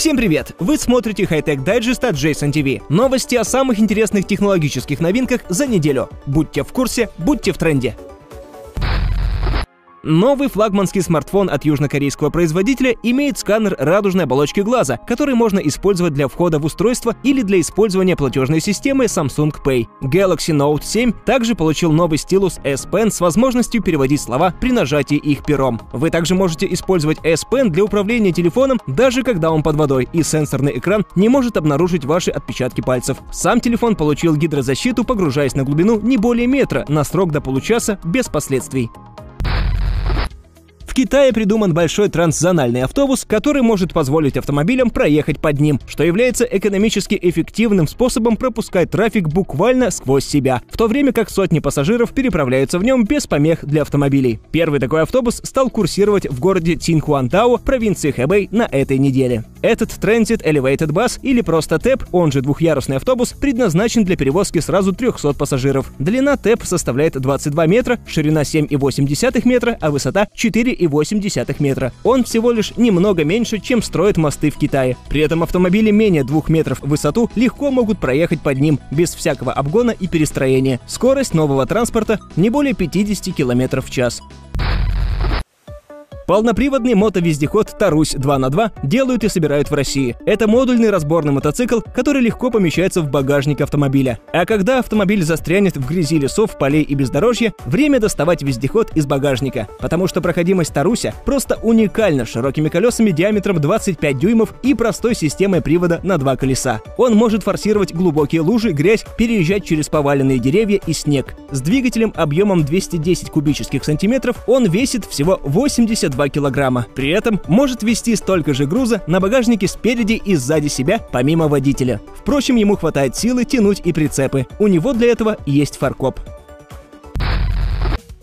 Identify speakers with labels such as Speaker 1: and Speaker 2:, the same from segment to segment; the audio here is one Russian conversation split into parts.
Speaker 1: Всем привет! Вы смотрите хай-тек дайджест от Jason TV. Новости о самых интересных технологических новинках за неделю. Будьте в курсе, будьте в тренде. Новый флагманский смартфон от южнокорейского производителя имеет сканер радужной оболочки глаза, который можно использовать для входа в устройство или для использования платежной системы Samsung Pay. Galaxy Note 7 также получил новый стилус S Pen с возможностью переводить слова при нажатии их пером. Вы также можете использовать S Pen для управления телефоном, даже когда он под водой, и сенсорный экран не может обнаружить ваши отпечатки пальцев. Сам телефон получил гидрозащиту, погружаясь на глубину не более метра на срок до получаса без последствий. В Китае придуман большой трансзональный автобус, который может позволить автомобилям проехать под ним, что является экономически эффективным способом пропускать трафик буквально сквозь себя, в то время как сотни пассажиров переправляются в нем без помех для автомобилей. Первый такой автобус стал курсировать в городе Цинхуантао, провинции Хэбэй, на этой неделе. Этот Transit Elevated Bus или просто ТЭП, он же двухъярусный автобус, предназначен для перевозки сразу 300 пассажиров. Длина ТЭП составляет 22 метра, ширина 7,8 метра, а высота 4 2,8 метра. Он всего лишь немного меньше, чем строят мосты в Китае. При этом автомобили менее 2 метров в высоту легко могут проехать под ним, без всякого обгона и перестроения. Скорость нового транспорта не более 50 км в час. Полноприводный мотовездеход Тарусь 2 на 2 делают и собирают в России. Это модульный разборный мотоцикл, который легко помещается в багажник автомобиля. А когда автомобиль застрянет в грязи лесов, полей и бездорожья, время доставать вездеход из багажника, потому что проходимость Таруся просто уникальна широкими колесами диаметром 25 дюймов и простой системой привода на два колеса. Он может форсировать глубокие лужи, грязь, переезжать через поваленные деревья и снег. С двигателем объемом 210 кубических сантиметров он весит всего 82 2 килограмма. При этом может вести столько же груза на багажнике спереди и сзади себя, помимо водителя. Впрочем, ему хватает силы тянуть и прицепы. У него для этого есть фаркоп.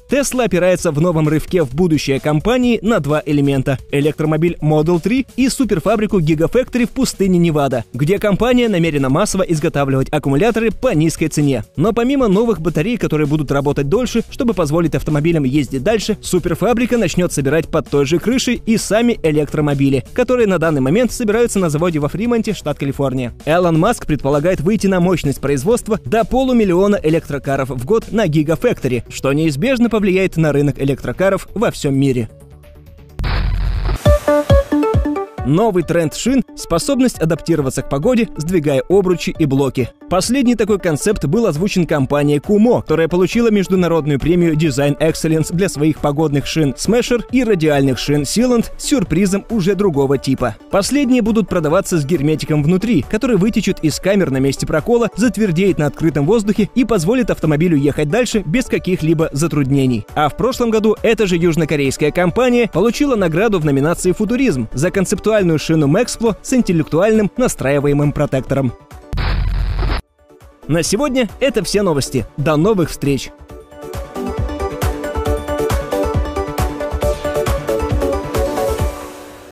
Speaker 1: Tesla опирается в новом рывке в будущее компании на два элемента – электромобиль Model 3 и суперфабрику Gigafactory в пустыне Невада, где компания намерена массово изготавливать аккумуляторы по низкой цене. Но помимо новых батарей, которые будут работать дольше, чтобы позволить автомобилям ездить дальше, суперфабрика начнет собирать под той же крышей и сами электромобили, которые на данный момент собираются на заводе во Фримонте, штат Калифорния. Элон Маск предполагает выйти на мощность производства до полумиллиона электрокаров в год на Gigafactory, что неизбежно повлияет на рынок электрокаров во всем мире. Новый тренд шин – способность адаптироваться к погоде, сдвигая обручи и блоки. Последний такой концепт был озвучен компанией Kumo, которая получила международную премию Design Excellence для своих погодных шин Smasher и радиальных шин Sealant с сюрпризом уже другого типа. Последние будут продаваться с герметиком внутри, который вытечет из камер на месте прокола, затвердеет на открытом воздухе и позволит автомобилю ехать дальше без каких-либо затруднений. А в прошлом году эта же южнокорейская компания получила награду в номинации «Футуризм» за интеллектуальную шину Maxplo с интеллектуальным настраиваемым протектором. На сегодня это все новости. До новых встреч!